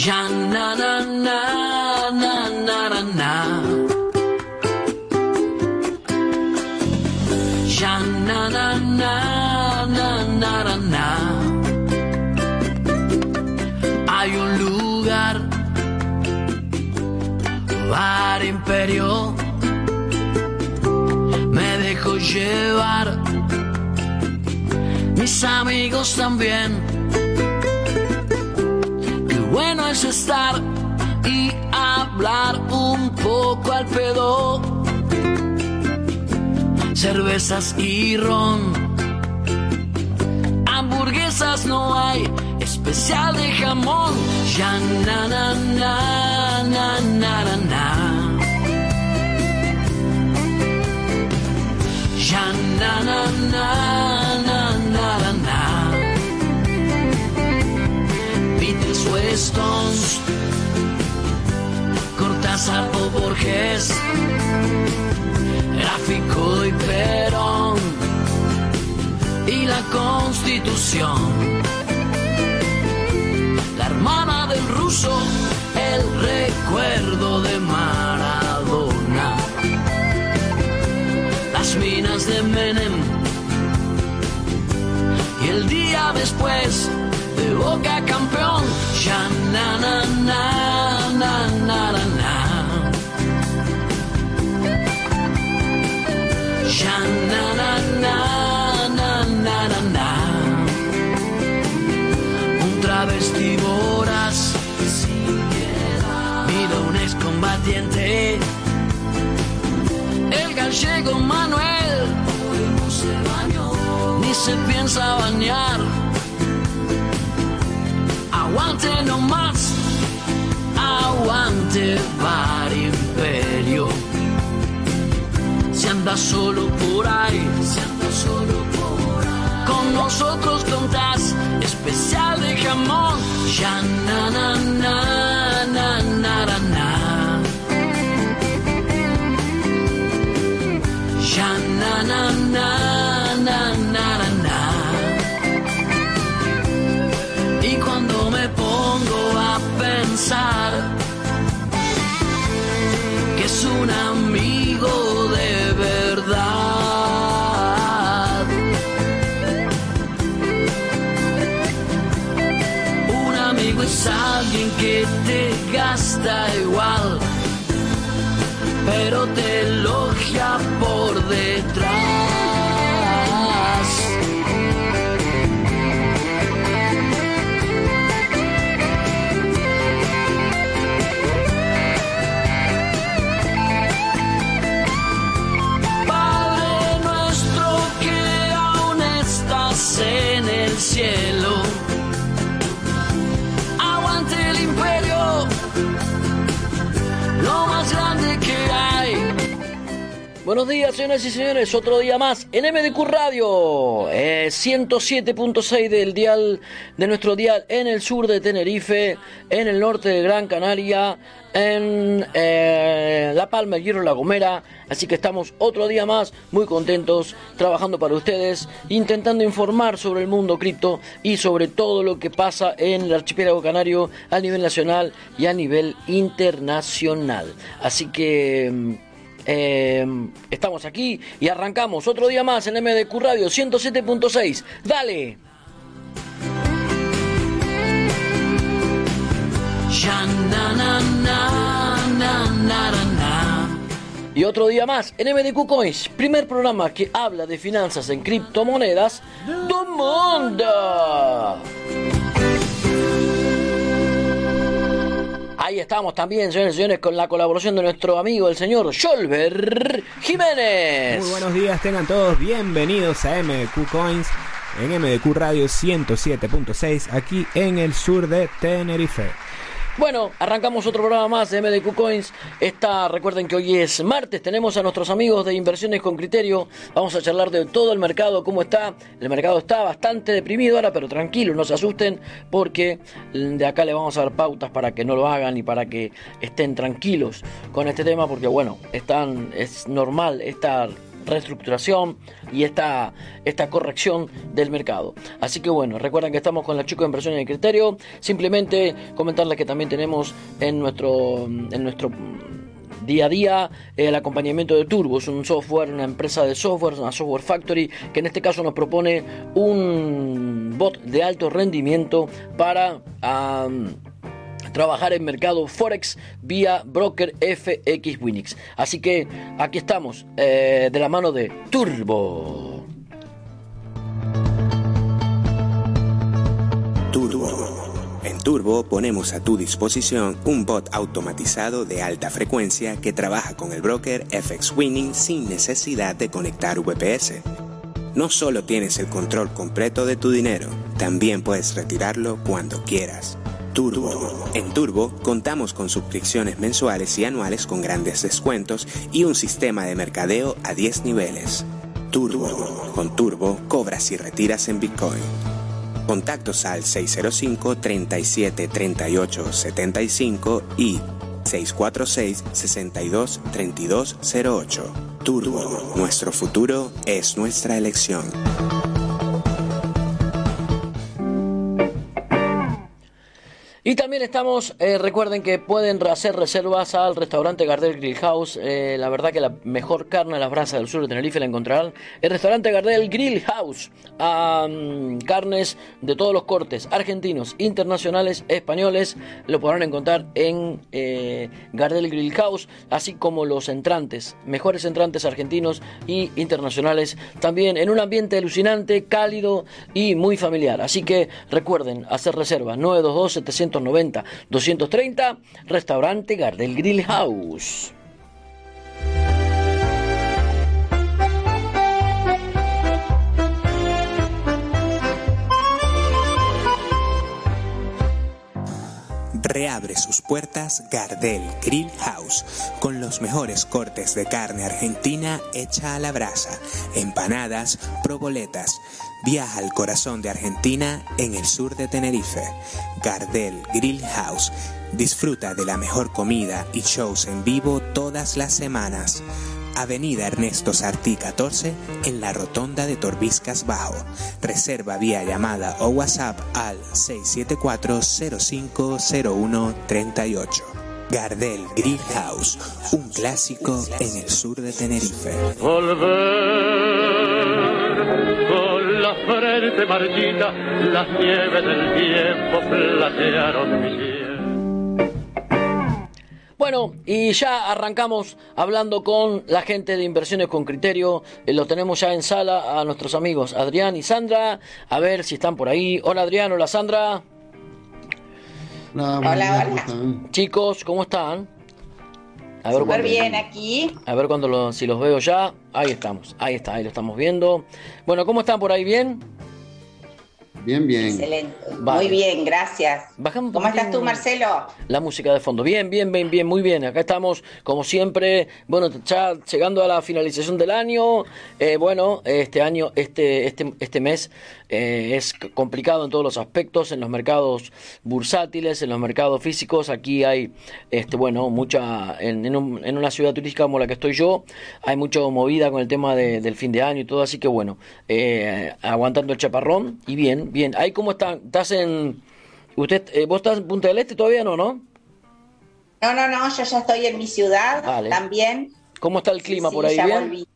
Ya na na na na na na na. Hay un lugar, bar imperio. Me dejo llevar, mis amigos también estar y hablar un poco al pedo. Cervezas y ron, hamburguesas no hay, especial de jamón. Ya na na na na na na na. Ya na na na Stones, Cortázar o Borges, Gráfico y Perón, y la Constitución. La hermana del ruso, el recuerdo de Maradona, las minas de Menem, y el día después de Boca campeón. Ya na na na na na na na. Ya na na na na na na na. Un travesti voraz mira un excombatiente. El gallego Manuel ni se piensa bañar aguante no más, aguante bar imperio. Si anda solo por ahí, si anda solo por con nosotros contás especial de jamón. Ya na na na na na na na. Ya na na na alguien que te gasta igual, pero te elogia por detrás. Padre nuestro que aún estás en el cielo, Buenos días, señoras y señores. Otro día más en MDQ Radio, 107.6 eh, del dial de nuestro dial en el sur de Tenerife, en el norte de Gran Canaria, en eh, La Palma, el Hierro, La Gomera. Así que estamos otro día más muy contentos trabajando para ustedes, intentando informar sobre el mundo cripto y sobre todo lo que pasa en el archipiélago canario a nivel nacional y a nivel internacional. Así que mm, eh, estamos aquí y arrancamos otro día más en MDQ Radio 107.6. Dale. Y otro día más en MDQ Coins, primer programa que habla de finanzas en criptomonedas del mundo. Ahí estamos también, señores y señores, con la colaboración de nuestro amigo el señor Scholber Jiménez. Muy buenos días, tengan todos bienvenidos a MDQ Coins en MDQ Radio 107.6 aquí en el sur de Tenerife. Bueno, arrancamos otro programa más de MDQ Coins. Esta, recuerden que hoy es martes, tenemos a nuestros amigos de Inversiones con Criterio. Vamos a charlar de todo el mercado, cómo está. El mercado está bastante deprimido ahora, pero tranquilo, no se asusten, porque de acá le vamos a dar pautas para que no lo hagan y para que estén tranquilos con este tema, porque bueno, están, es normal estar reestructuración y esta, esta corrección del mercado. Así que bueno, recuerden que estamos con la chica de inversión y criterio. Simplemente comentarles que también tenemos en nuestro, en nuestro día a día el acompañamiento de Turbo, es un software, una empresa de software, una software factory, que en este caso nos propone un bot de alto rendimiento para trabajar en mercado Forex vía broker FX Winix. Así que aquí estamos, eh, de la mano de Turbo. Turbo. En Turbo ponemos a tu disposición un bot automatizado de alta frecuencia que trabaja con el broker FX Winning sin necesidad de conectar VPS. No solo tienes el control completo de tu dinero, también puedes retirarlo cuando quieras. Turbo. En Turbo contamos con suscripciones mensuales y anuales con grandes descuentos y un sistema de mercadeo a 10 niveles. Turbo. Con Turbo cobras y retiras en Bitcoin. Contactos al 605 37 38 75 y 646 62 32 08. Turbo. Nuestro futuro es nuestra elección. Y también estamos, eh, recuerden que pueden hacer reservas al restaurante Gardel Grill House. Eh, la verdad que la mejor carne a las brasas del sur de Tenerife la encontrarán. El restaurante Gardel Grill House. carnes de todos los cortes, argentinos, internacionales, españoles. Lo podrán encontrar en eh, Gardel Grill House. Así como los entrantes, mejores entrantes argentinos y internacionales. También en un ambiente alucinante, cálido y muy familiar. Así que recuerden hacer reservas 922 700 90 230, restaurante Gardel Grill House. Reabre sus puertas Gardel Grill House con los mejores cortes de carne argentina hecha a la brasa, empanadas, proboletas. Viaja al corazón de Argentina en el sur de Tenerife. Gardel Grill House. Disfruta de la mejor comida y shows en vivo todas las semanas. Avenida Ernesto Sartí 14 en la rotonda de Torbiscas Bajo. Reserva vía llamada o WhatsApp al 674-050138. Gardel Grill House, un clásico en el sur de Tenerife. con la frente marchita, las nieves del tiempo platearon mi bueno, y ya arrancamos hablando con la gente de Inversiones con Criterio. Eh, lo tenemos ya en sala a nuestros amigos Adrián y Sandra. A ver si están por ahí. Hola Adrián, hola Sandra. hola, hola. Chicos, ¿cómo están? A ver bien aquí. A ver cuando si los veo ya. Ahí estamos, ahí está, ahí lo estamos viendo. Bueno, ¿cómo están por ahí? ¿Bien? Bien, bien. Excelente. Muy bien, gracias. ¿Cómo estás tú, Marcelo? La música de fondo. Bien, bien, bien, bien, muy bien. Acá estamos, como siempre, bueno, ya llegando a la finalización del año. Eh, bueno, este año, este, este, este mes eh, es complicado en todos los aspectos, en los mercados bursátiles, en los mercados físicos. Aquí hay, este, bueno, mucha, en, en, una ciudad turística como la que estoy yo, hay mucha movida con el tema del fin de año y todo, así que bueno, eh, aguantando el chaparrón y bien, bien. Ahí cómo están, estás en, usted, eh, vos estás en Punta del Este todavía no, ¿no? No, no, no, yo ya estoy en mi ciudad también. ¿Cómo está el clima por ahí? bien?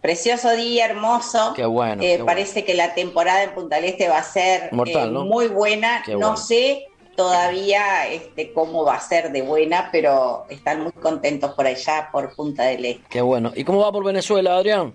Precioso día, hermoso. Qué bueno. Eh, parece que la temporada en Punta del Este va a ser eh, muy buena. no sé todavía este, cómo va a ser de buena, pero están muy contentos por allá, por Punta del Este. Qué bueno. ¿Y cómo va por Venezuela, Adrián?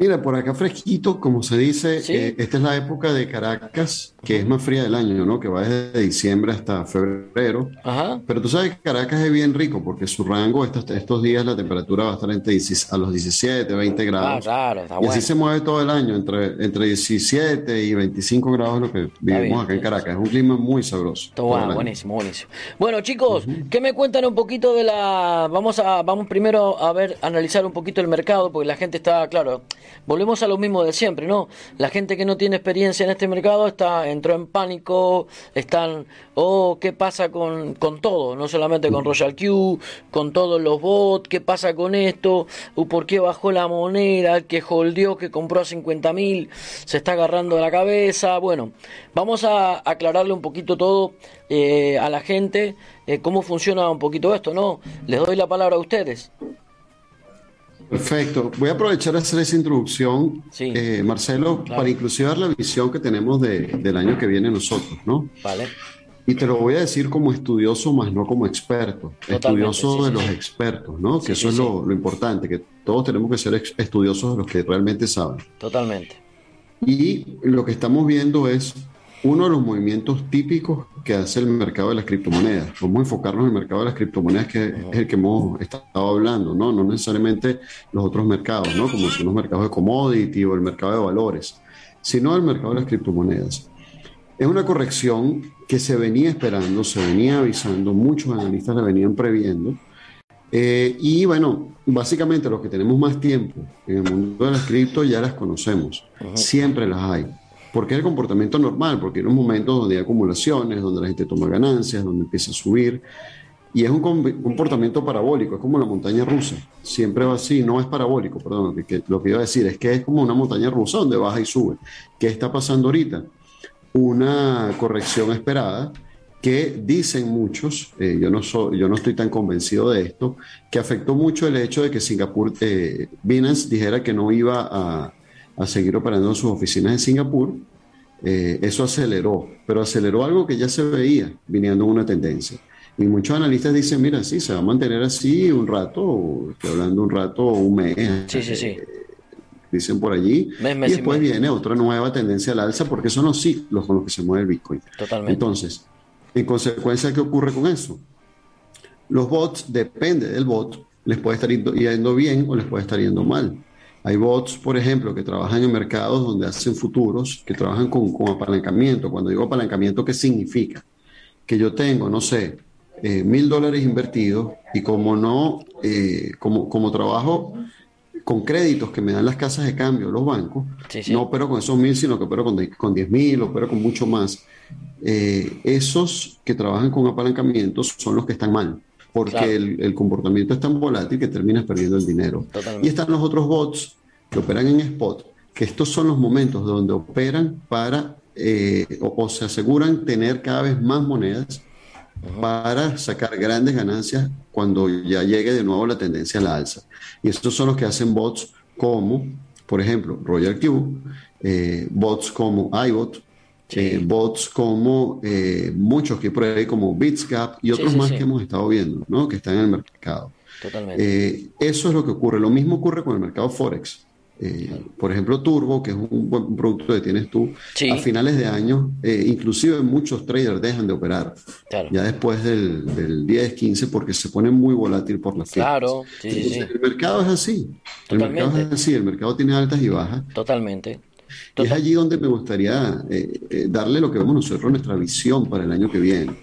Mira, por acá fresquito, como se dice, eh, esta es la época de Caracas, que es más fría del año, ¿no? Que va desde diciembre hasta febrero. Ajá. Pero tú sabes que Caracas es bien rico porque su rango, estos, estos días la temperatura va a estar entre a los 17, 20 grados. Ah, claro, está y así se mueve todo el año, entre, entre 17 y 25 grados lo que vivimos acá en Caracas. Es un clima muy sabroso. Todo buenísimo, buenísimo. Bueno, chicos, ¿qué me cuentan un poquito de la... Vamos, a, vamos primero a ver, analizar un poquito el mercado, porque la gente está, claro volvemos a lo mismo de siempre, ¿no? La gente que no tiene experiencia en este mercado está entró en pánico, están, oh, ¿qué pasa con, con todo? No solamente con Royal Q, con todos los bots, ¿qué pasa con esto? ¿Por qué bajó la moneda? El que holdeó, que compró a 50 mil, se está agarrando la cabeza. Bueno, vamos a aclararle un poquito todo eh, a la gente, eh, cómo funciona un poquito esto, ¿no? Les doy la palabra a ustedes. Perfecto. Voy a aprovechar de hacer esa introducción, eh, Marcelo, para inclusive dar la visión que tenemos del año que viene nosotros, ¿no? Vale. Y te lo voy a decir como estudioso, más no como experto. estudioso de los expertos, ¿no? que eso es lo, lo, importante, que todos tenemos que ser estudiosos de los que realmente saben. Totalmente. Y lo que estamos viendo es uno de los movimientos típicos que hace el mercado de las criptomonedas. Vamos a enfocarnos en el mercado de las criptomonedas, que es el que hemos estado hablando, ¿no? No necesariamente los otros mercados, ¿no? Como son los mercados de commodity o el mercado de valores, sino el mercado de las criptomonedas. Es una corrección que se venía esperando, se venía avisando, muchos analistas la venían previendo. Eh, y bueno, básicamente los que tenemos más tiempo en el mundo de las cripto ya las conocemos, siempre las hay porque es el comportamiento normal, porque hay unos momentos donde hay acumulaciones, donde la gente toma ganancias, donde empieza a subir, y es un comportamiento parabólico, es como la montaña rusa, siempre va así, no es parabólico, perdón, que, lo que iba a decir es que es como una montaña rusa donde baja y sube. ¿Qué está pasando ahorita? Una corrección esperada que dicen muchos, eh, yo, no soy, yo no estoy tan convencido de esto, que afectó mucho el hecho de que Singapur, eh, Binance dijera que no iba a, a seguir operando en sus oficinas en Singapur. Eh, eso aceleró, pero aceleró algo que ya se veía viniendo una tendencia. Y muchos analistas dicen, mira, sí, se va a mantener así un rato, estoy hablando un rato, un mes. Sí, sí, sí. Eh, dicen por allí. y después viene otra nueva tendencia al alza, porque son los ciclos con los que se mueve el Bitcoin. Totalmente. Entonces, en consecuencia, ¿qué ocurre con eso? Los bots, depende del bot, les puede estar yendo bien o les puede estar yendo mal. Hay bots, por ejemplo, que trabajan en mercados donde hacen futuros, que trabajan con, apalancamiento. Cuando digo apalancamiento, ¿qué significa? Que yo tengo, no sé, eh, mil dólares invertidos y como no, eh, como, como trabajo con créditos que me dan las casas de cambio, los bancos, no opero con esos mil, sino que opero con, con diez mil, opero con mucho más. Eh, esos que trabajan con apalancamientos son los que están mal porque el, comportamiento es tan volátil que terminas perdiendo el dinero. Y están los otros bots que operan en spot, que estos son los momentos donde operan para eh, o, se aseguran tener cada vez más monedas para sacar grandes ganancias cuando ya llegue de nuevo la tendencia a la alza. Y estos son los que hacen bots como, por ejemplo, Royal Q, eh, bots como iBot, eh, bots como eh, muchos que por ahí, como Bitsgap y otros más que hemos estado viendo, ¿no? que están en el mercado. Totalmente. Eh, eso es lo que ocurre. Lo mismo ocurre con el mercado Forex. por ejemplo, Turbo, que es un buen producto que tienes tú, a finales de año, inclusive muchos traders dejan de operar. Ya después del, del 10, 15, porque se pone muy volátil por las Claro, el mercado es así. El mercado es así, el mercado tiene altas y bajas. Totalmente. Y es allí donde me gustaría eh, eh, darle lo que vemos nosotros, nuestra visión para el año que viene.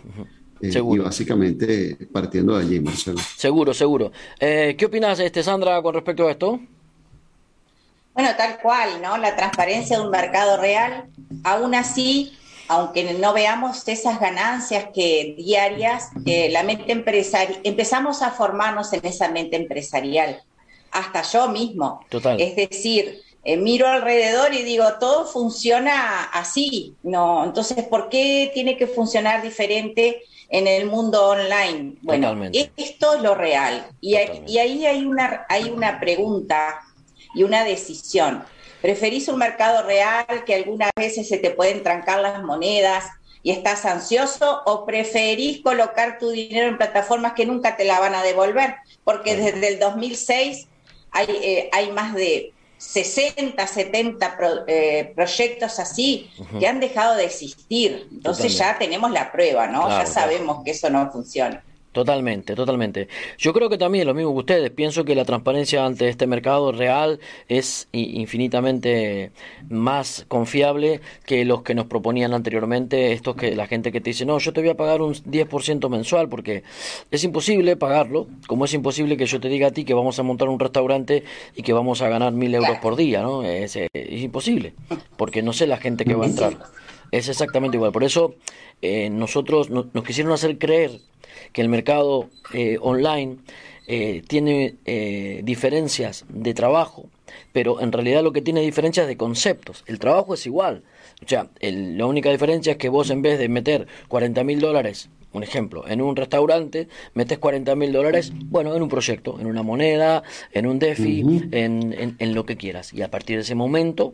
Eh, y básicamente partiendo de allí, Marcelo. Seguro, seguro. ¿Qué opinas, este, Sandra, con respecto a esto? Bueno, tal cual, ¿no? La transparencia de un mercado real, aún así, aunque no veamos esas ganancias que diarias, la mente empresarial, empezamos a formarnos en esa mente empresarial, hasta yo mismo. Total. Es decir, eh, miro alrededor y digo, todo funciona así, ¿no? Entonces, ¿por qué tiene que funcionar diferente en el mundo online? Bueno, esto es lo real. Y, y, ahí hay una, hay una pregunta y una decisión. ¿Preferís un mercado real que algunas veces se te pueden trancar las monedas y estás ansioso o preferís colocar tu dinero en plataformas que nunca te la van a devolver? Porque desde el 2006 hay, eh, hay más de 60, 70 eh, proyectos así que han dejado de existir. Entonces ya tenemos la prueba, ¿no? ya sabemos que eso no funciona. Totalmente, totalmente. Yo creo que también lo mismo que ustedes. Pienso que la transparencia ante este mercado real es infinitamente más confiable que los que nos proponían anteriormente. Estos que la gente que te dice, no, yo te voy a pagar un 10% mensual porque es imposible pagarlo. Como es imposible que yo te diga a ti que vamos a montar un restaurante y que vamos a ganar mil euros por día, ¿no? Es, imposible porque no sé la gente que va a entrar. Es exactamente igual. Por eso eh, nosotros nos quisieron hacer creer que el mercado eh, online eh, tiene eh, diferencias de trabajo, pero en realidad lo que tiene diferencias de conceptos. El trabajo es igual. O sea, la única diferencia es que vos en vez de meter 40 mil dólares, un ejemplo, en un restaurante, metes 40 mil dólares, bueno, en un proyecto, en una moneda, en un DeFi, en, en, lo que quieras. Y a partir de ese momento,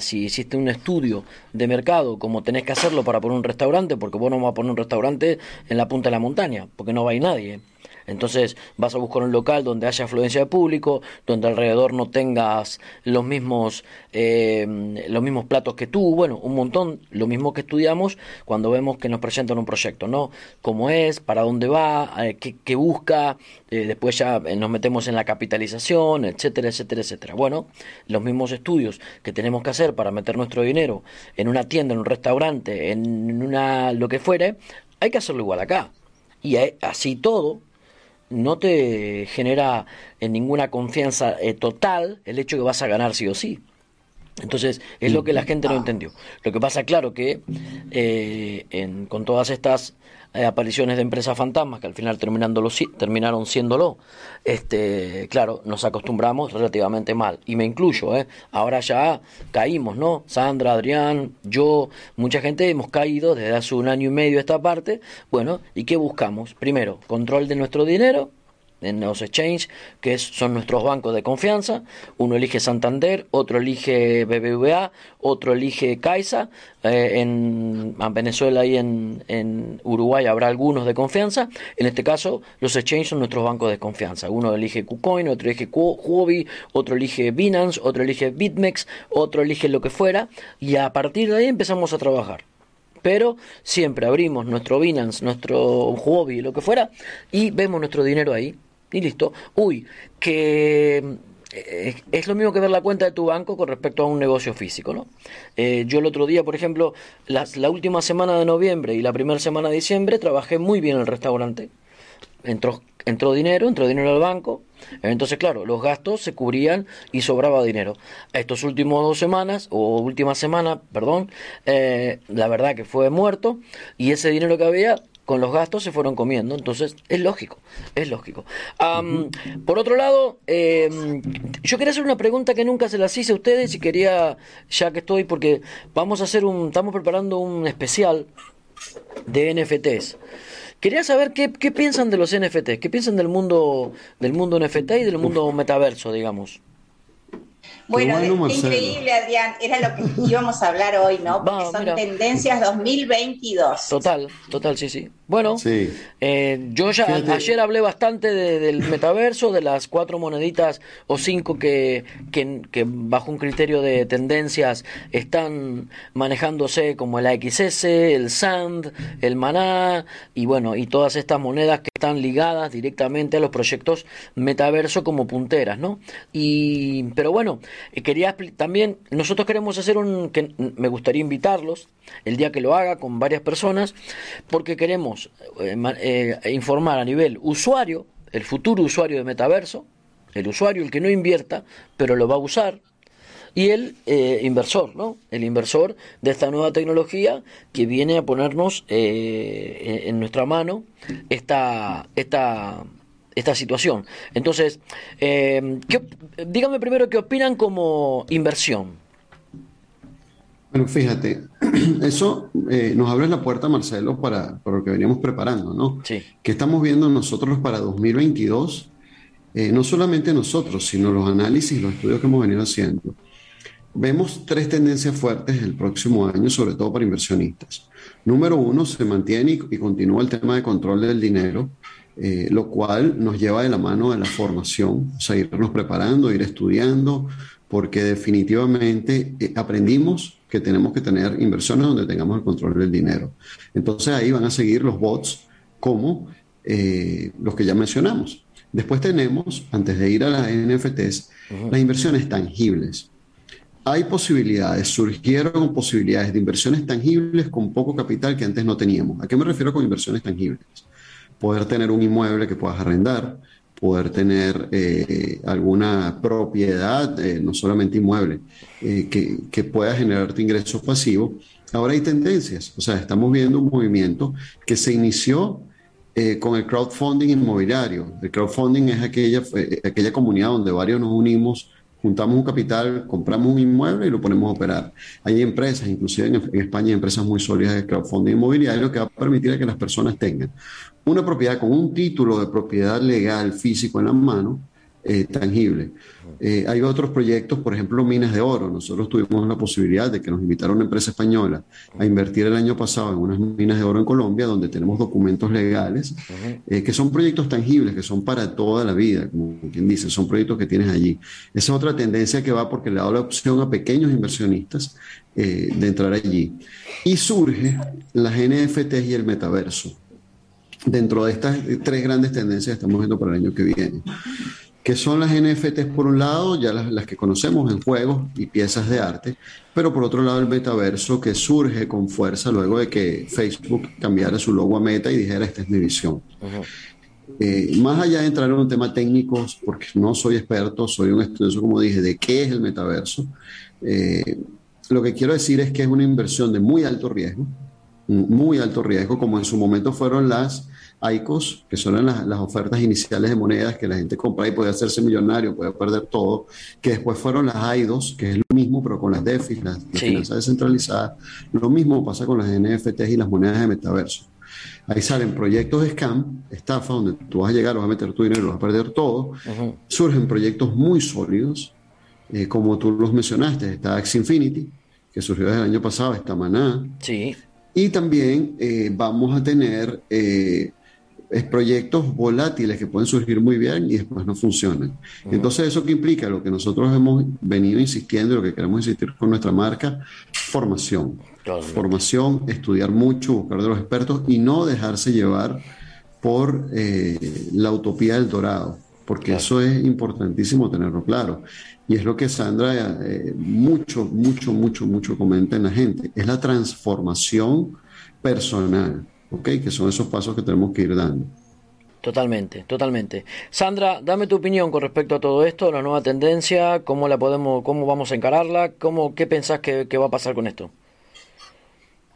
si hiciste un estudio de mercado, como tenés que hacerlo para poner un restaurante, porque vos no vas a poner un restaurante en la punta de la montaña, porque no va a ir nadie. Entonces vas a buscar un local donde haya afluencia de público, donde alrededor no tengas los mismos, eh, los mismos platos que tú, bueno, un montón, lo mismo que estudiamos cuando vemos que nos presentan un proyecto, ¿no? ¿Cómo es? ¿Para dónde va? Eh, ¿Qué, busca? Eh, después ya nos metemos en la capitalización, etcétera, etcétera, etcétera. Bueno, los mismos estudios que tenemos que hacer para meter nuestro dinero en una tienda, en un restaurante, en una lo que fuere, hay que hacerlo igual acá. Y así todo, no te genera en ninguna confianza eh, total el hecho que vas a ganar sí o sí. Entonces, es lo que la gente no entendió. Lo que pasa, claro, que eh, en, con todas estas eh, apariciones de empresas fantasmas que al final terminándolo, terminaron siéndolo, este, claro, nos acostumbramos relativamente mal. Y me incluyo, ¿eh? ahora ya caímos, ¿no? Sandra, Adrián, yo, mucha gente hemos caído desde hace un año y medio esta parte. Bueno, ¿y qué buscamos? Primero, control de nuestro dinero, en los exchange, que son nuestros bancos de confianza. Uno elige Santander, otro elige BBVA, otro elige Caixa. Eh, en, Venezuela y en, Uruguay habrá algunos de confianza. En este caso, los exchanges son nuestros bancos de confianza. Uno elige KuCoin, otro elige Huobi, otro elige Binance, otro elige BitMEX, otro elige lo que fuera. Y a partir de ahí empezamos a trabajar pero siempre abrimos nuestro Binance, nuestro Huobi, lo que fuera, y vemos nuestro dinero ahí y listo. Uy, que eh, es lo mismo que ver la cuenta de tu banco con respecto a un negocio físico, ¿no? Eh, yo el otro día, por ejemplo, la, la, última semana de noviembre y la primera semana de diciembre trabajé muy bien en el restaurante. Entró, entró dinero, entró dinero al banco. Entonces, claro, los gastos se cubrían y sobraba dinero. Estos últimos dos semanas, o última semana, perdón, eh, la verdad que fue muerto y ese dinero que había con los gastos se fueron comiendo. Entonces, es lógico, es lógico. Por otro lado, em, yo quería hacer una pregunta que nunca se las hice a ustedes y quería, ya que estoy, porque vamos a hacer un, estamos preparando un especial de NFTs. Quería saber qué, qué piensan de los NFTs, qué piensan del mundo, del mundo NFT y del mundo metaverso, digamos. Bueno, increíble, Adrián. Era lo que íbamos a hablar hoy, ¿no? Porque son tendencias 2022. Total, total, sí, sí. Bueno, eh, yo ya ayer hablé bastante del metaverso, de las cuatro moneditas o cinco que, que, bajo un criterio de tendencias están manejándose como el AXS, el SAND, el Maná y bueno, y todas estas monedas que están ligadas directamente a los proyectos metaverso como punteras, ¿no? Y, pero bueno, eh, quería también, nosotros queremos hacer un, que me gustaría invitarlos el día que lo haga con varias personas, porque queremos eh, informar a nivel usuario, el futuro usuario de metaverso, el usuario, el que no invierta, pero lo va a usar, y el eh, inversor, ¿no? El inversor de esta nueva tecnología que viene a ponernos eh, en nuestra mano esta, esta, esta situación. Entonces, eh, dígame primero qué opinan como inversión. Bueno, fíjate, eso nos abre la puerta, Marcelo, para, para, lo que veníamos preparando, ¿no? Sí. ¿Qué estamos viendo nosotros para 2022? no solamente nosotros, sino los análisis, los estudios que hemos venido haciendo Vemos tres tendencias fuertes el próximo año, sobre todo para inversionistas. Número uno, se mantiene y, continúa el tema de control del dinero, eh, lo cual nos lleva de la mano de la formación, o sea, irnos preparando, ir estudiando, porque definitivamente eh, aprendimos que tenemos que tener inversiones donde tengamos el control del dinero. Entonces ahí van a seguir los bots como eh, los que ya mencionamos. Después tenemos, antes de ir a las NFTs, las inversiones tangibles hay posibilidades, surgieron posibilidades de inversiones tangibles con poco capital que antes no teníamos. ¿A qué me refiero con inversiones tangibles? Poder tener un inmueble que puedas arrendar, poder tener eh, alguna propiedad, eh, no solamente inmueble, eh, que, que, pueda generarte ingresos pasivos. Ahora hay tendencias, o sea, estamos viendo un movimiento que se inició con el crowdfunding inmobiliario. El crowdfunding es aquella, aquella comunidad donde varios nos unimos juntamos un capital, compramos un inmueble y lo ponemos a operar. Hay empresas, inclusive en, España hay empresas muy sólidas de crowdfunding inmobiliario que va a permitir que las personas tengan una propiedad con un título de propiedad legal físico en la mano eh, tangible. Eh, hay otros proyectos, por ejemplo, minas de oro. Nosotros tuvimos la posibilidad de que nos invitaron una empresa española a invertir el año pasado en unas minas de oro en Colombia, donde tenemos documentos legales, eh, que son proyectos tangibles, que son para toda la vida, como quien dice, son proyectos que tienes allí. Esa es otra tendencia que va porque le da la opción a pequeños inversionistas de entrar allí. Y surge las NFTs y el metaverso dentro de estas tres grandes tendencias que estamos viendo para el año que viene que son las NFTs por un lado, ya las, que conocemos en juegos y piezas de arte, pero por otro lado el metaverso que surge con fuerza luego de que Facebook cambiara su logo a Meta y dijera esta es mi visión. Eh, más allá de entrar en un tema técnico, porque no soy experto, soy un estudioso, como dije, de qué es el metaverso, eh, lo que quiero decir es que es una inversión de muy alto riesgo, muy alto riesgo, como en su momento fueron las ICOs, que son las, las, ofertas iniciales de monedas que la gente compra y puede hacerse millonario, puede perder todo, que después fueron las AIDOS, que es lo mismo, pero con las DeFi, las, finanzas descentralizadas. Lo mismo pasa con las NFTs y las monedas de metaverso. Ahí salen proyectos de scam, estafa, donde tú vas a llegar, vas a meter tu dinero, vas a perder todo. Surgen proyectos muy sólidos, eh, como tú los mencionaste, está X Infinity, que surgió desde el año pasado, está Maná. Sí. Y también eh, vamos a tener eh, es proyectos volátiles que pueden surgir muy bien y después no funcionan. Entonces, ¿eso qué implica? Lo que nosotros hemos venido insistiendo, lo que queremos insistir con nuestra marca, formación. Formación, estudiar mucho, buscar de los expertos y no dejarse llevar por eh, la utopía del dorado, porque eso es importantísimo tenerlo claro. Y es lo que Sandra eh, mucho, mucho, mucho, mucho comenta en la gente, es la transformación personal. ¿Ok? Que son esos pasos que tenemos que ir dando. Totalmente, totalmente. Sandra, dame tu opinión con respecto a todo esto, la nueva tendencia, cómo la podemos, cómo vamos a encararla, cómo, qué pensás que, va a pasar con esto.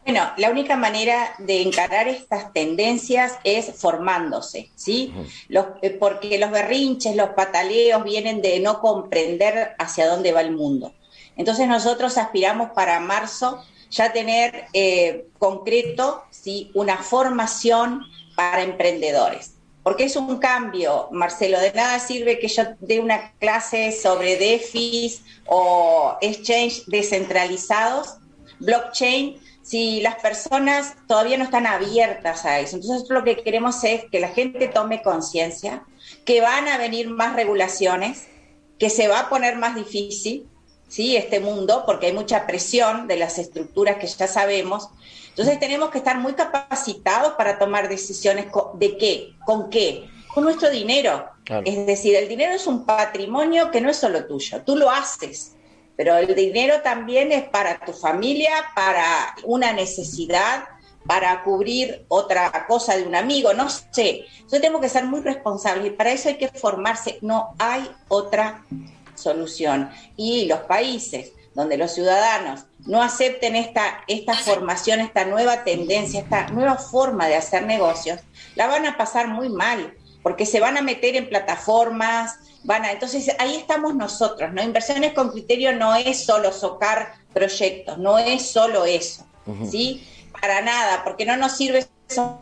Bueno, la única manera de encarar estas tendencias es formándose, ¿sí? los, eh, porque los berrinches, los pataleos vienen de no comprender hacia dónde va el mundo. Entonces nosotros aspiramos para marzo ya tener eh, concreto ¿sí? una formación para emprendedores. Porque es un cambio, Marcelo, de nada sirve que yo dé una clase sobre DeFi o exchange descentralizados, blockchain, si las personas todavía no están abiertas a eso. Entonces lo que queremos es que la gente tome conciencia, que van a venir más regulaciones, que se va a poner más difícil, ¿sí? este mundo, porque hay mucha presión de las estructuras que ya sabemos. Entonces tenemos que estar muy capacitados para tomar decisiones de qué, con qué, con nuestro dinero. Es decir, el dinero es un patrimonio que no es solo tuyo, tú lo haces, pero el dinero también es para tu familia, para una necesidad, para cubrir otra cosa de un amigo, no sé. Entonces tenemos que ser muy responsables y para eso hay que formarse, no hay otra solución. Y los países donde los ciudadanos no acepten esta, esta formación, esta nueva tendencia, esta nueva forma de hacer negocios, la van a pasar muy mal, porque se van a meter en plataformas, van a, entonces ahí estamos nosotros, ¿no? Inversiones con criterio no es solo socar proyectos, no es solo eso, ¿sí? Para nada, porque no nos sirve eso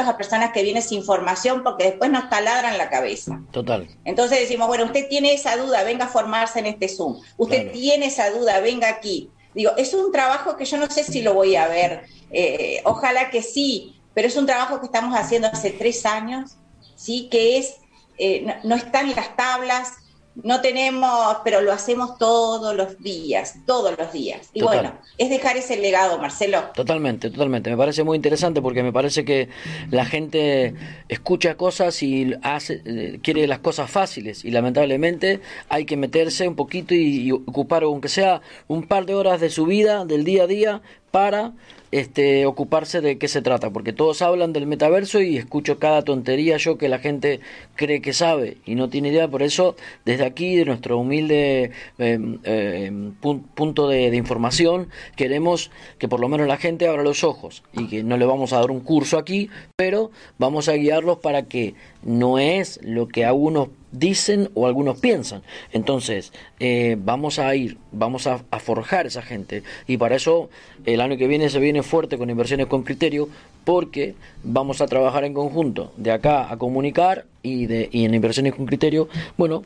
a personas que vienen sin formación porque después nos taladran la cabeza. Total. Entonces decimos, bueno, usted tiene esa duda, venga a formarse en este Zoom. Usted tiene esa duda, venga aquí. Digo, es un trabajo que yo no sé si lo voy a ver. Eh, ojalá que sí, pero es un trabajo que estamos haciendo hace tres años, ¿sí? Que es, eh, no, no está en las tablas, no tenemos, pero lo hacemos todos los días, todos los días. Y bueno, es dejar ese legado, Marcelo. Totalmente, totalmente. Me parece muy interesante porque me parece que la gente escucha cosas y hace, eh, quiere las cosas fáciles y lamentablemente hay que meterse un poquito y ocupar, aunque sea un par de horas de su vida, del día a día, para este, ocuparse de qué se trata, porque todos hablan del metaverso y escucho cada tontería yo que la gente cree que sabe y no tiene idea, por eso desde aquí, de nuestro humilde em, em, punto de, de, información, queremos que por lo menos la gente abra los ojos y que no le vamos a dar un curso aquí, pero vamos a guiarlos para que no es lo que algunos dicen o algunos piensan. Entonces, eh, vamos a ir, vamos a, forjar esa gente. Y para eso el año que viene se viene fuerte con inversiones con criterio, porque vamos a trabajar en conjunto de acá a comunicar y, de, y en inversiones con criterio, bueno,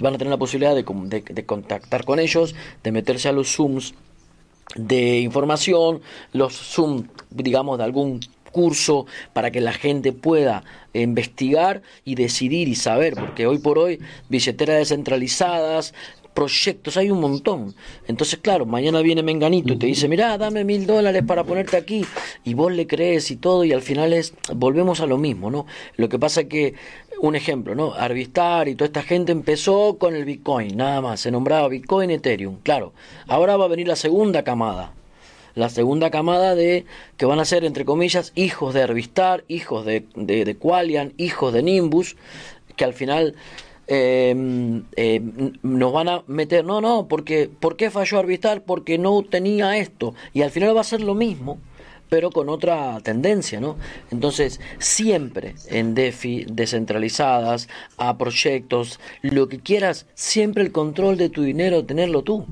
van a tener la posibilidad de, de, de contactar con ellos, de meterse a los Zooms de información, los Zoom, digamos, de algún curso para que la gente pueda investigar y decidir y saber, porque hoy por hoy billeteras descentralizadas, proyectos, hay un montón. Entonces, claro, mañana viene Menganito y te dice, mira, dame mil dólares para ponerte aquí, y vos le crees y todo, y al final es, volvemos a lo mismo, ¿no? Lo que pasa es que, un ejemplo, ¿no? Arvistar y toda esta gente empezó con el Bitcoin, nada más, se nombraba Bitcoin, Ethereum, claro. Ahora va a venir la segunda camada, la segunda camada de que van a ser, entre comillas, hijos de Hervistar, hijos de, de, Qualian, hijos de Nimbus, que al final em, em, nos van a meter, no, no, porque ¿por qué falló Hervistar? Porque no tenía esto. Y al final va a ser lo mismo pero con otra tendencia, ¿no? Entonces, siempre en DeFi, descentralizadas, a proyectos, lo que quieras, siempre el control de tu dinero, tenerlo tú.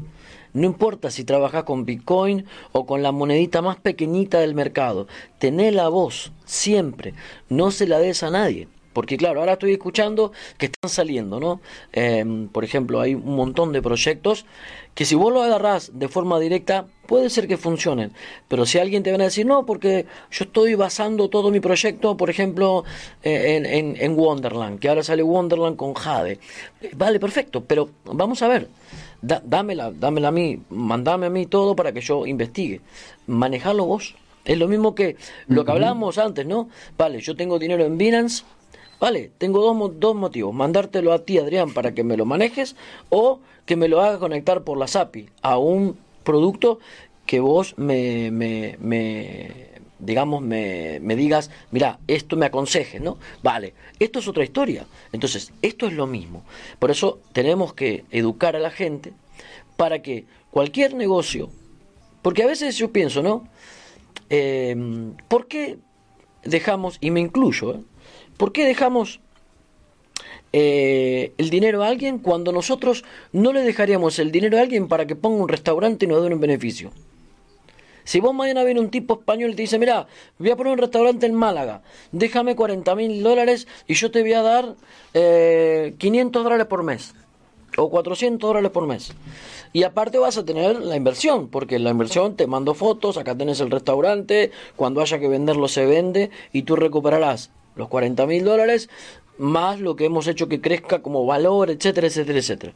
No importa si trabajas con Bitcoin o con la monedita más pequeñita del mercado, tené la voz siempre, no se la des a nadie. Porque claro, ahora estoy escuchando que están saliendo, ¿no? Em, por ejemplo, hay un montón de proyectos que si vos lo agarrás de forma directa, puede ser que funcionen. Pero si alguien te viene a decir, no, porque yo estoy basando todo mi proyecto, por ejemplo, eh, en, en Wonderland, que ahora sale Wonderland con Jade. Vale, perfecto, pero vamos a ver dámela, dámela a mí, mandame a mí todo para que yo investigue. Manejarlo vos. Es lo mismo que lo que hablábamos antes, ¿no? Vale, yo tengo dinero en Binance, vale, tengo dos, dos motivos. Mandártelo a ti, Adrián, para que me lo manejes o que me lo haga conectar por la API a un producto que vos me, me, me digamos, me, me, digas, mira, esto me aconseje, ¿no? Vale, esto es otra historia. Entonces, esto es lo mismo. Por eso tenemos que educar a la gente para que cualquier negocio, porque a veces yo pienso, ¿no? Eh, ¿Por qué dejamos, y me incluyo, ¿eh? ¿por qué dejamos eh, el dinero a alguien cuando nosotros no le dejaríamos el dinero a alguien para que ponga un restaurante y nos dé un beneficio? Si vos mañana viene un tipo español y te dice, mira, voy a poner un restaurante en Málaga, déjame 40 mil dólares y yo te voy a dar eh, 500 dólares por mes o 400 dólares por mes. Y aparte vas a tener la inversión, porque la inversión te mando fotos, acá tenés el restaurante, cuando haya que venderlo se vende y tú recuperarás los 40 mil dólares más lo que hemos hecho que crezca como valor, etcétera, etcétera, etcétera.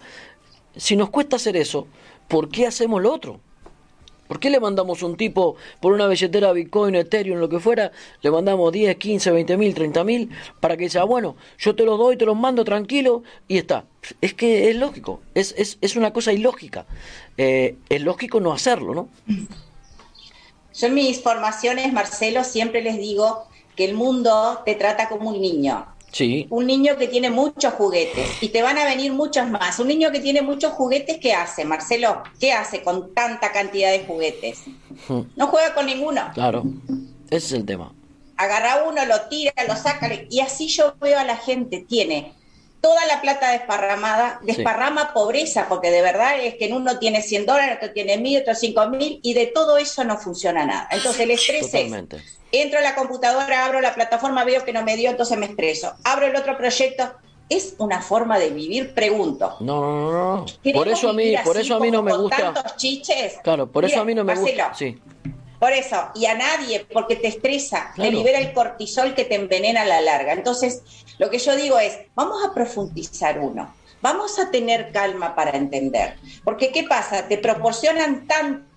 Si nos cuesta hacer eso, ¿por qué hacemos lo otro? ¿Por qué le mandamos un tipo por una billetera Bitcoin, Ethereum, lo que fuera? Le mandamos 10, 15, 20 mil, 30 mil para que sea, bueno, yo te los doy, te los mando tranquilo y está. Es que es lógico, es, es, es una cosa ilógica. Eh, es lógico no hacerlo, ¿no? Yo en mis formaciones, Marcelo, siempre les digo que el mundo te trata como un niño. Sí. Un niño que tiene muchos juguetes y te van a venir muchos más. Un niño que tiene muchos juguetes, ¿qué hace, Marcelo? ¿Qué hace con tanta cantidad de juguetes? Hmm. No juega con ninguno. Claro, ese es el tema. Agarra uno, lo tira, lo saca y así yo veo a la gente. Tiene toda la plata desparramada, desparrama pobreza, porque de verdad es que en uno tiene 100 dólares, otro tiene 1000, otro 5000, y de todo eso no funciona nada. Entonces el estrés es, entro a la computadora, abro la plataforma, veo que no me dio, entonces me estreso. Abro el otro proyecto, es una forma de vivir, pregunto. No, no, no. Por eso a mí, por eso a mí no me gusta. Tantos chiches. Claro, por eso a mí no me gusta. Sí. Por eso, y a nadie, porque te estresa, te libera el cortisol que te envenena a la larga. Entonces, lo que yo digo es, vamos a profundizar uno, vamos a tener calma para entender. Porque, ¿qué pasa? Te proporcionan tanto.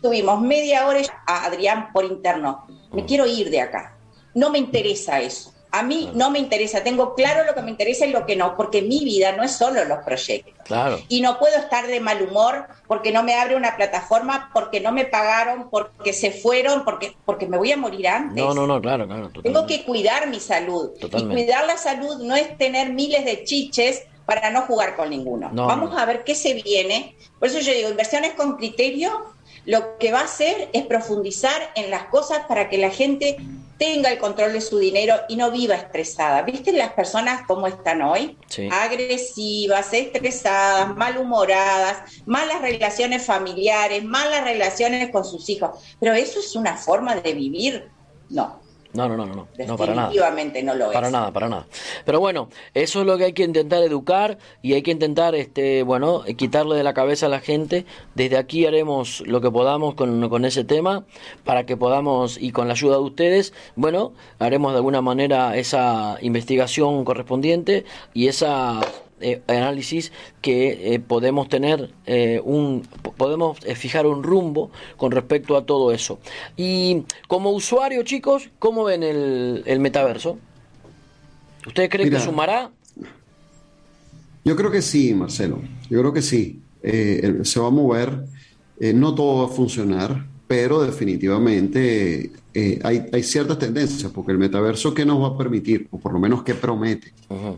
Tuvimos media hora a Adrián por interno. Me quiero ir de acá. No me interesa eso. A mí no me interesa, tengo claro lo que me interesa y lo que no, porque mi vida no es solo los proyectos. Claro. Y no puedo estar de mal humor porque no me abre una plataforma, porque no me pagaron, porque se fueron, porque, porque me voy a morir antes. No, no, no, claro, claro. Tengo que cuidar mi salud. Y cuidar la salud no es tener miles de chiches para no jugar con ninguno. Vamos a ver qué se viene. Por eso yo digo, inversiones con criterio, lo que va a hacer es profundizar en las cosas para que la gente tenga el control de su dinero y no viva estresada. ¿Viste las personas cómo están hoy? Agresivas, estresadas, malhumoradas, malas relaciones familiares, malas relaciones con sus hijos. Pero eso es una forma de vivir. No, no, no, no, no, no, para nada. Definitivamente no lo es. Para nada, para nada. Pero bueno, eso es lo que hay que intentar educar y hay que intentar, este, bueno, quitarle de la cabeza a la gente. Desde aquí haremos lo que podamos con, con ese tema para que podamos, y con la ayuda de ustedes, bueno, haremos de alguna manera esa investigación correspondiente y esa eh, análisis que eh, podemos tener eh, un podemos fijar un rumbo con respecto a todo eso y como usuario chicos cómo ven el, el metaverso ¿Ustedes creen que sumará? Yo creo que sí, Marcelo. Yo creo que sí. se va a mover. no todo va a funcionar, pero definitivamente hay, hay, ciertas tendencias, porque el metaverso, ¿qué nos va a permitir? O por lo menos, ¿qué promete?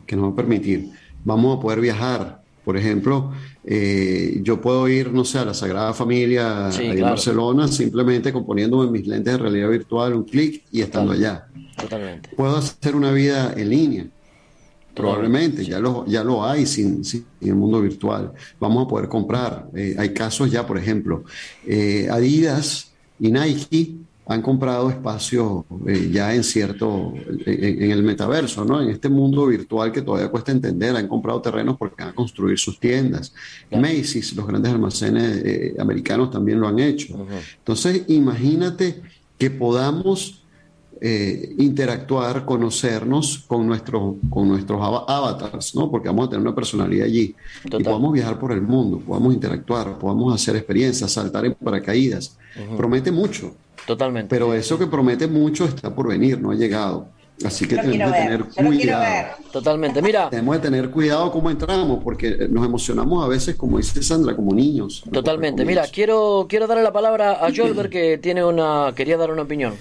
que nos va a permitir? Vamos a poder viajar. Por ejemplo, eh, yo puedo ir, no sé, a la Sagrada Familia en Barcelona simplemente componiéndome mis lentes de realidad virtual, un clic y estando allá. Totalmente. Puedo hacer una vida en línea. Probablemente, ya, lo, ya lo hay sin, sin, el mundo virtual. Vamos a poder comprar. Eh, hay casos ya, por ejemplo, eh, Adidas y Nike han comprado espacios eh, ya en cierto, en, el metaverso, ¿no? En este mundo virtual que todavía cuesta entender, han comprado terrenos porque van a construir sus tiendas. Macy's, los grandes almacenes eh, americanos también lo han hecho. Entonces, imagínate que podamos eh, interactuar, conocernos con, nuestros con nuestros avatars, ¿no? Porque vamos a tener una personalidad allí. Y podamos viajar por el mundo, podamos interactuar, podamos hacer experiencias, saltar en paracaídas. Promete mucho. Totalmente. Pero eso que promete mucho está por venir, no ha llegado. Así que tenemos que tener cuidado. Totalmente, mira. Tenemos que tener cuidado cómo entramos, porque nos emocionamos a veces, como dice Sandra, como niños. Totalmente. Mira, quiero, quiero darle la palabra a Jolber, que tiene una, quería dar una opinión.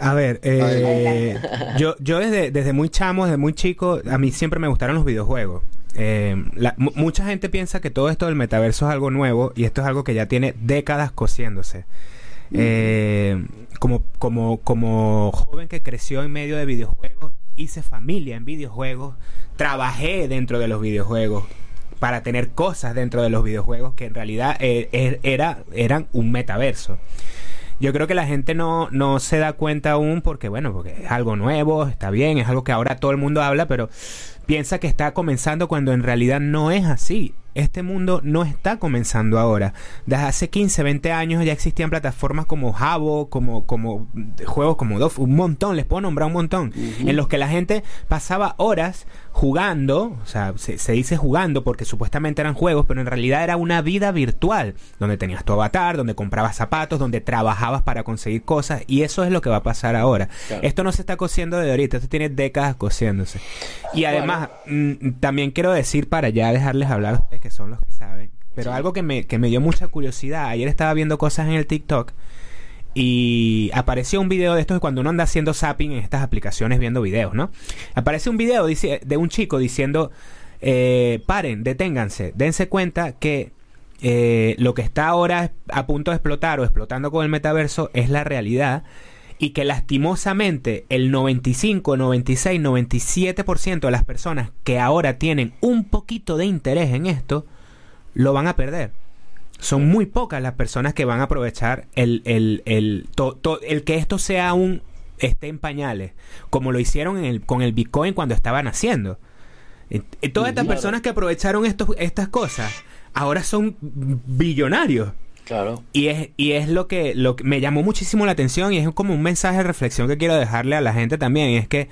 A ver, eh, yo, yo desde, desde muy chamo, desde muy chico, a mí siempre me gustaron los videojuegos. Eh, mucha gente piensa que todo esto del metaverso es algo nuevo y esto es algo que ya tiene décadas cosiéndose. Eh, como, como, como joven que creció en medio de videojuegos, hice familia en videojuegos, trabajé dentro de los videojuegos para tener cosas dentro de los videojuegos que en realidad eh, er, era, eran un metaverso. Yo creo que la gente no, no se da cuenta aún porque, bueno, porque es algo nuevo, está bien, es algo que ahora todo el mundo habla, pero piensa que está comenzando cuando en realidad no es así. Este mundo no está comenzando ahora. Desde hace 15, 20 años ya existían plataformas como Jabo, como, como juegos como Dof, un montón, les puedo nombrar un montón, en los que la gente pasaba horas jugando, o sea, se, dice jugando porque supuestamente eran juegos, pero en realidad era una vida virtual, donde tenías tu avatar, donde comprabas zapatos, donde trabajabas para conseguir cosas, y eso es lo que va a pasar ahora. Esto no se está cosiendo de ahorita, esto tiene décadas cosiéndose. Y además, mm, también quiero decir, para ya dejarles hablar, que son los que saben, pero algo que me, que me dio mucha curiosidad, ayer estaba viendo cosas en el TikTok, y apareció un video de esto cuando uno anda haciendo zapping en estas aplicaciones viendo videos, ¿no? Aparece un video dice, de un chico diciendo, eh, paren, deténganse, dense cuenta que eh, lo que está ahora a punto de explotar o explotando con el metaverso es la realidad y que lastimosamente el 95, 96, 97% de las personas que ahora tienen un poquito de interés en esto, lo van a perder son muy pocas las personas que van a aprovechar el, el, el, el que esto sea un esté en pañales, como lo hicieron en el, con el Bitcoin cuando estaban haciendo. todas estas personas que aprovecharon estos, estas cosas ahora son billonarios. Claro. Y es, y es lo que, lo que me llamó muchísimo la atención y es como un mensaje de reflexión que quiero dejarle a la gente también. Y es que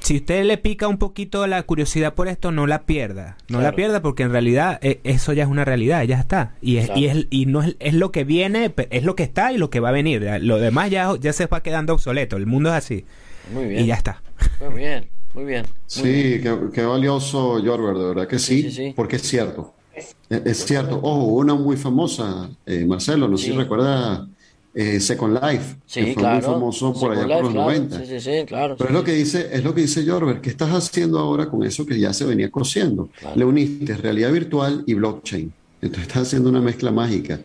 si usted le pica un poquito la curiosidad por esto, no la pierda. No la pierda porque en realidad eh, eso ya es una realidad, ya está. Y es, y es, y no es, es, lo que viene, es lo que está y lo que va a venir. Lo demás ya, ya se va quedando obsoleto. El mundo es así. Muy bien. Y ya está. Muy bien, muy bien. sí, Qué, valioso, Jorber, de verdad que sí, porque es cierto. Es, cierto. Ojo, una muy famosa, eh, Marcelo, no sé si recuerda eh, Second Life, que fue muy famoso por allá por los 90. Pero es lo que dice, es lo que dice Jorber, ¿qué estás haciendo ahora con eso que ya se venía cociendo? Le uniste realidad virtual y blockchain. Entonces estás haciendo una mezcla mágica.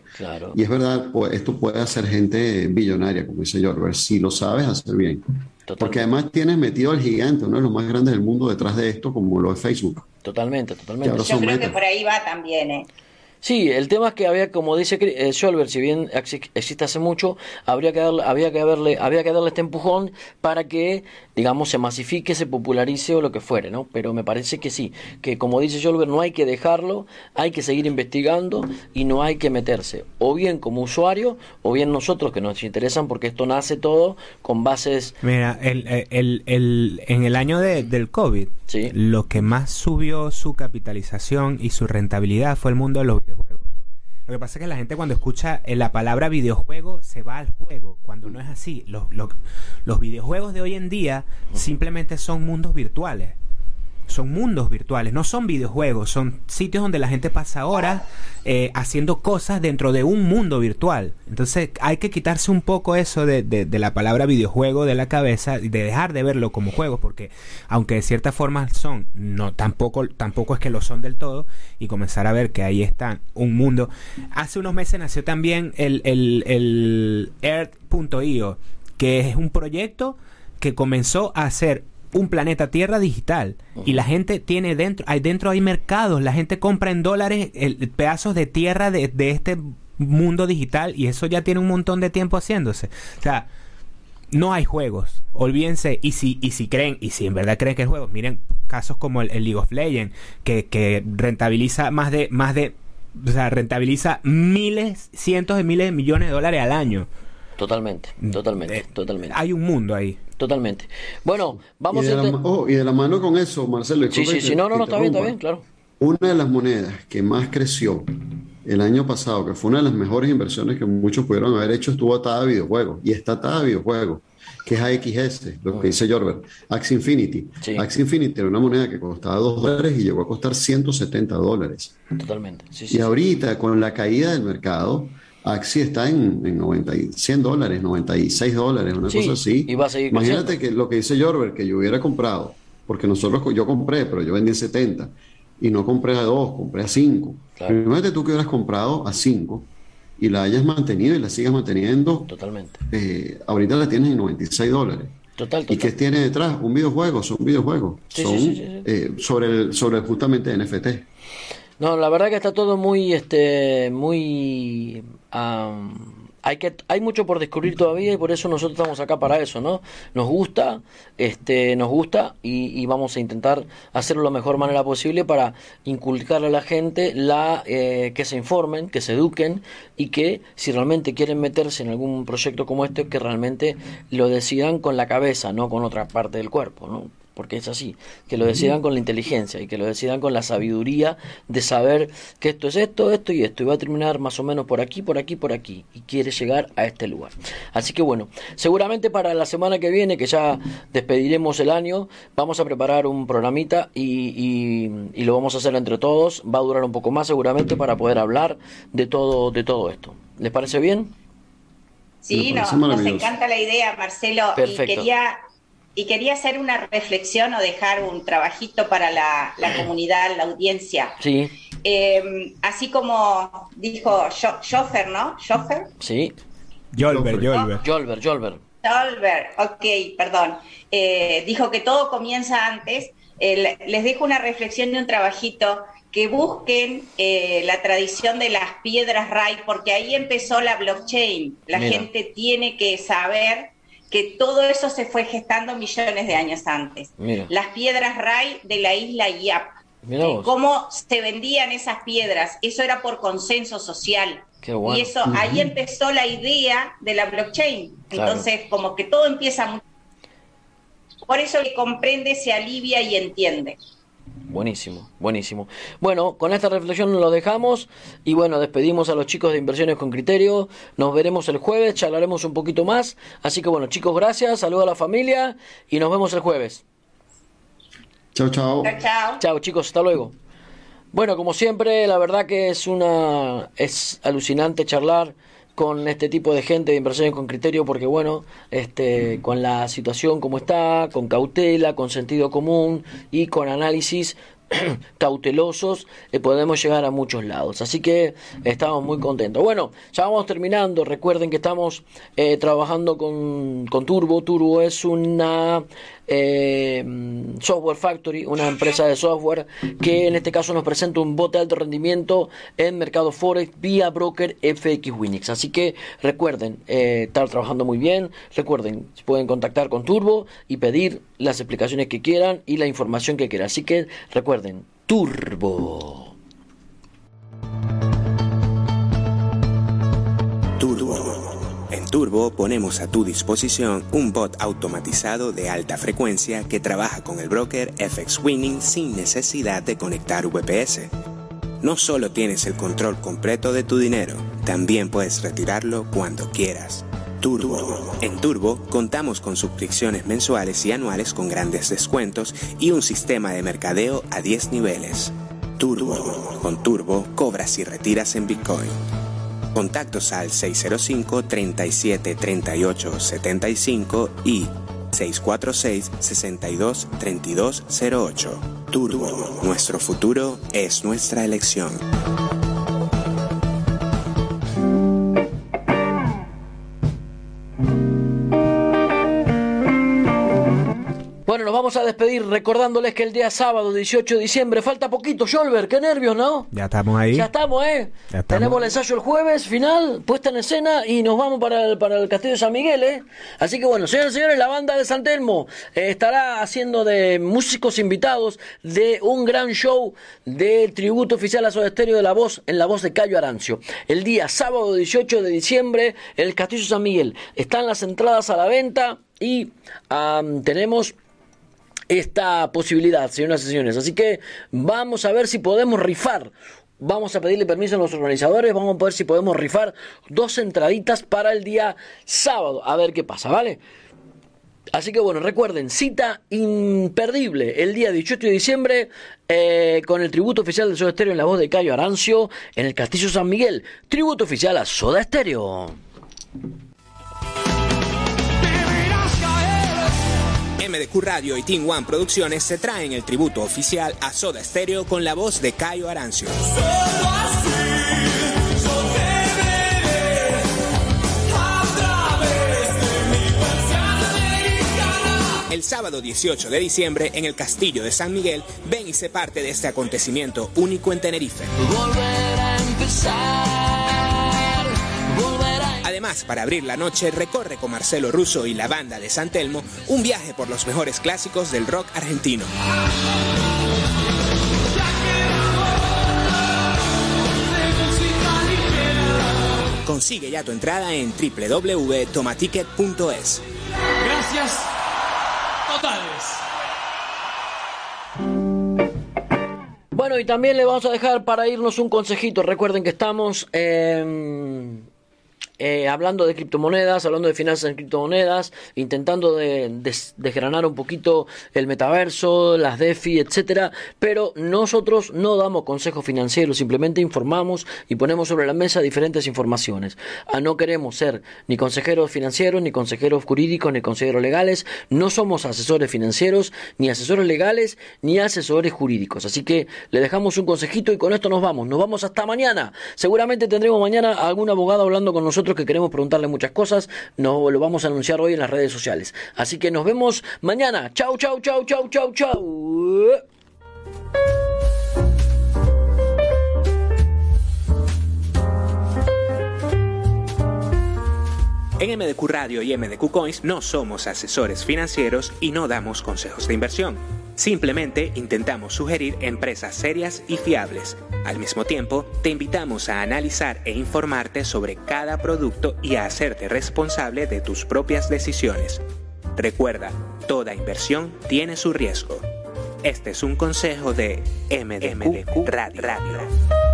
Y es verdad, pues, esto puede hacer gente billonaria, como dice Jorber, si lo sabes hacer bien. Porque además tienes metido al gigante, uno de los más grandes del mundo detrás de esto, como lo es Facebook. Totalmente, totalmente. Yo creo que por ahí va también, ¿eh? Sí, el tema es que había, como dice eh, Scholber, si bien existe hace mucho, habría que darle, había que haberle, había que darle este empujón para que, digamos, se masifique, se popularice o lo que fuere, ¿no? Pero me parece que sí, que como dice Scholber, no hay que dejarlo, hay que seguir investigando y no hay que meterse, o bien como usuario, o bien nosotros que nos interesan, porque esto nace todo con bases. Mira, el, el, el, en el año de, del COVID, ¿Sí? lo que más subió su capitalización y su rentabilidad fue el mundo de los lo que pasa es que la gente cuando escucha eh, la palabra videojuego se va al juego, cuando no es así. Los, los, los videojuegos de hoy en día simplemente son mundos virtuales son mundos virtuales, no son videojuegos, son sitios donde la gente pasa horas eh, haciendo cosas dentro de un mundo virtual. Entonces hay que quitarse un poco eso de, de, la palabra videojuego de la cabeza y de dejar de verlo como juegos, porque aunque de cierta forma son, no tampoco, tampoco es que lo son del todo, y comenzar a ver que ahí está un mundo. Hace unos meses nació también el, el, el Earth.io, que es un proyecto que comenzó a hacer un planeta Tierra digital y la gente tiene dentro, hay dentro hay mercados, la gente compra en dólares el, pedazos de tierra de, este mundo digital y eso ya tiene un montón de tiempo haciéndose. O sea, no hay juegos, olvídense y si y si creen y si en verdad creen que hay juegos, miren casos como el, League of Legends que, que rentabiliza más de más de o sea, rentabiliza miles, cientos de miles de millones de dólares al año. Totalmente, totalmente, eh, totalmente. Hay un mundo ahí. Totalmente. Bueno, vamos y de, a... La, oh, y de la mano con eso, Marcelo. Sí, sí, sí, no, no, no, está bien, está bien, claro. Una de las monedas que más creció el año pasado, que fue una de las mejores inversiones que muchos pudieron haber hecho, estuvo atada a videojuegos. Y está atada a videojuegos, que es AXS, lo que dice Jorber. Axie Infinity. Sí. Axie Infinity era una moneda que costaba 2 dólares y llegó a costar 170 dólares. Totalmente. Sí, y ahorita, con la caída del mercado, Axi está en, en 90, 100 dólares, 96 dólares, una cosa así. Imagínate que lo que dice Jorber, que yo hubiera comprado, porque nosotros, yo compré, pero yo vendí en 70, y no compré a 2, compré a 5. Imagínate tú que hubieras comprado a 5 y la hayas mantenido y la sigas manteniendo. Totalmente. Eh, ahorita la tienes en 96 dólares. Total, ¿Y qué tiene detrás? Un videojuego, son videojuegos. son eh, sobre, el, sobre justamente NFT. No, la verdad que está todo muy, este, muy hay que hay mucho por descubrir todavía y por eso nosotros estamos acá para eso, ¿no? Nos gusta, este, nos gusta y, vamos a intentar hacerlo de la mejor manera posible para inculcarle a la gente la eh, que se informen, que se eduquen y que si realmente quieren meterse en algún proyecto como este, que realmente lo decidan con la cabeza, no con otra parte del cuerpo, ¿no? Porque es así, que lo decidan con la inteligencia y que lo decidan con la sabiduría de saber que esto es esto, esto y esto, y va a terminar más o menos por aquí, por aquí, por aquí, y quiere llegar a este lugar. Así que bueno, seguramente para la semana que viene, que ya despediremos el año, vamos a preparar un programita y, y, lo vamos a hacer entre todos, va a durar un poco más seguramente para poder hablar de todo, de todo esto. ¿Les parece bien? Sí, nos encanta la idea, Marcelo. Y quería y quería hacer una reflexión o dejar un trabajito para la, comunidad, la audiencia. Sí. Em, así como dijo Schoffer, ¿no? ¿Schoffer? Sí. Jolber, Jolber. Jolber, Jolber. Jolber, ok, perdón. Eh, dijo que todo comienza antes. les dejo una reflexión de un trabajito que busquen eh, la tradición de las piedras RAI, porque ahí empezó la blockchain. La gente tiene que saber que todo eso se fue gestando millones de años antes. Las piedras Ray de la isla Yap. Eh, cómo se vendían esas piedras, eso era por consenso social. Y eso, ahí empezó la idea de la blockchain. Entonces, como que todo empieza... Por eso que comprende, se alivia y entiende. Buenísimo, buenísimo. Bueno, con esta reflexión lo dejamos y bueno, despedimos a los chicos de Inversiones con Criterio. Nos veremos el jueves, charlaremos un poquito más. Así que bueno, chicos, gracias, saludos a la familia y nos vemos el jueves. Chao, chao. Chao, chao. chicos, hasta luego. Bueno, como siempre, la verdad que es una es alucinante charlar con este tipo de gente de inversiones con criterio porque bueno este con la situación como está con cautela con sentido común y con análisis cautelosos eh, podemos llegar a muchos lados. Así que estamos muy contentos. Bueno ya vamos terminando. Recuerden que estamos eh, trabajando con, con Turbo. Turbo es una eh, Software Factory, una empresa de software que en este caso nos presenta un bote de alto rendimiento en mercado Forex vía broker FX Winix. Así que recuerden, eh, estar trabajando muy bien. Recuerden, pueden contactar con Turbo y pedir las explicaciones que quieran y la información que quieran. Así que recuerden, Turbo. Turbo ponemos a tu disposición un bot automatizado de alta frecuencia que trabaja con el broker FX Winning sin necesidad de conectar VPS. No solo tienes el control completo de tu dinero, también puedes retirarlo cuando quieras. Turbo. En Turbo contamos con suscripciones mensuales y anuales con grandes descuentos y un sistema de mercadeo a 10 niveles. Turbo. Con Turbo cobras y retiras en Bitcoin. Contactos al 605 37 38 75 y 646 62 32 08. Turbo, nuestro futuro es nuestra elección. Bueno, nos vamos a despedir recordándoles que el día sábado 18 de diciembre falta poquito, Jolver, qué nervios, ¿no? Ya estamos ahí. Ya estamos, ¿eh? Tenemos el ensayo el jueves, final, puesta en escena y nos vamos para el, para el Castillo de San Miguel, ¿eh? Así que bueno, señores y señores, la banda de San Telmo eh, estará haciendo de músicos invitados de un gran show de tributo oficial a Soda Estéreo de la voz, en la voz de Cayo Arancio. El día sábado 18 de diciembre, el Castillo de San Miguel. Están las entradas a la venta y tenemos esta posibilidad, señoras y señores. Así que vamos a ver si podemos rifar. Vamos a pedirle permiso a los organizadores, vamos a ver si podemos rifar dos entraditas para el día sábado. A ver qué pasa, ¿vale? Así que bueno, recuerden, cita imperdible el día 18 de diciembre eh, con el tributo oficial de Soda Estéreo en la voz de Cayo Arancio en el Castillo San Miguel. Tributo oficial a Soda Estéreo. MDQ Radio y Team One Producciones se traen el tributo oficial a Soda Stereo con la voz de Cayo Arancio. El sábado 18 de diciembre en el Castillo de San Miguel, ven y sé parte de este acontecimiento único en Tenerife. Además, para abrir la noche, recorre con Marcelo Russo y la banda de San Telmo un viaje por los mejores clásicos del rock argentino. Consigue ya tu entrada en www.tomaticket.es. Gracias totales. Bueno, y también le vamos a dejar para irnos un consejito. Recuerden que estamos en eh, hablando de criptomonedas, hablando de finanzas en criptomonedas, intentando de, desgranar un poquito el metaverso, las DeFi, etcétera, pero nosotros no damos consejos financieros, simplemente informamos y ponemos sobre la mesa diferentes informaciones. Ah, no queremos ser ni consejeros financieros, ni consejeros jurídicos, ni consejeros legales, no somos asesores financieros, ni asesores legales, ni asesores jurídicos. Así que le dejamos un consejito y con esto nos vamos. Nos vamos hasta mañana. Seguramente tendremos mañana algún abogado hablando con nosotros que queremos preguntarle muchas cosas. Nos lo vamos a anunciar hoy en las redes sociales. Así que nos vemos mañana. Chau, chau, chau, chau, chau, chau. En MDQ Radio y MDQ Coins no somos asesores financieros y no damos consejos de inversión. Simplemente intentamos sugerir empresas serias y fiables. Al mismo tiempo, te invitamos a analizar e informarte sobre cada producto y a hacerte responsable de tus propias decisiones. Recuerda, toda inversión tiene su riesgo. Este es un consejo de MDQ, Radio.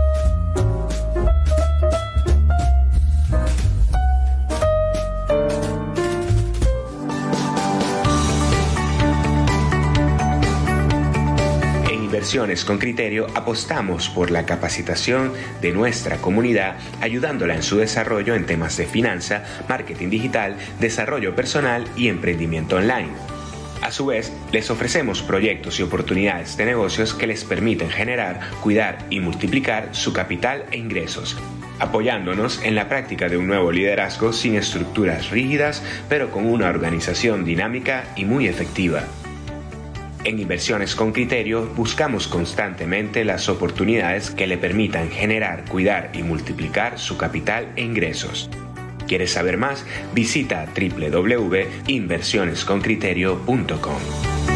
Con Criterio apostamos por la capacitación de nuestra comunidad, ayudándola en su desarrollo en temas de finanza, marketing digital, desarrollo personal y emprendimiento online. A su vez, les ofrecemos proyectos y oportunidades de negocios que les permiten generar, cuidar y multiplicar su capital e ingresos, apoyándonos en la práctica de un nuevo liderazgo sin estructuras rígidas, pero con una organización dinámica y muy efectiva. En Inversiones con Criterio buscamos constantemente las oportunidades que le permitan generar, cuidar y multiplicar su capital e ingresos. ¿Quieres saber más? Visita www.inversionesconcriterio.com.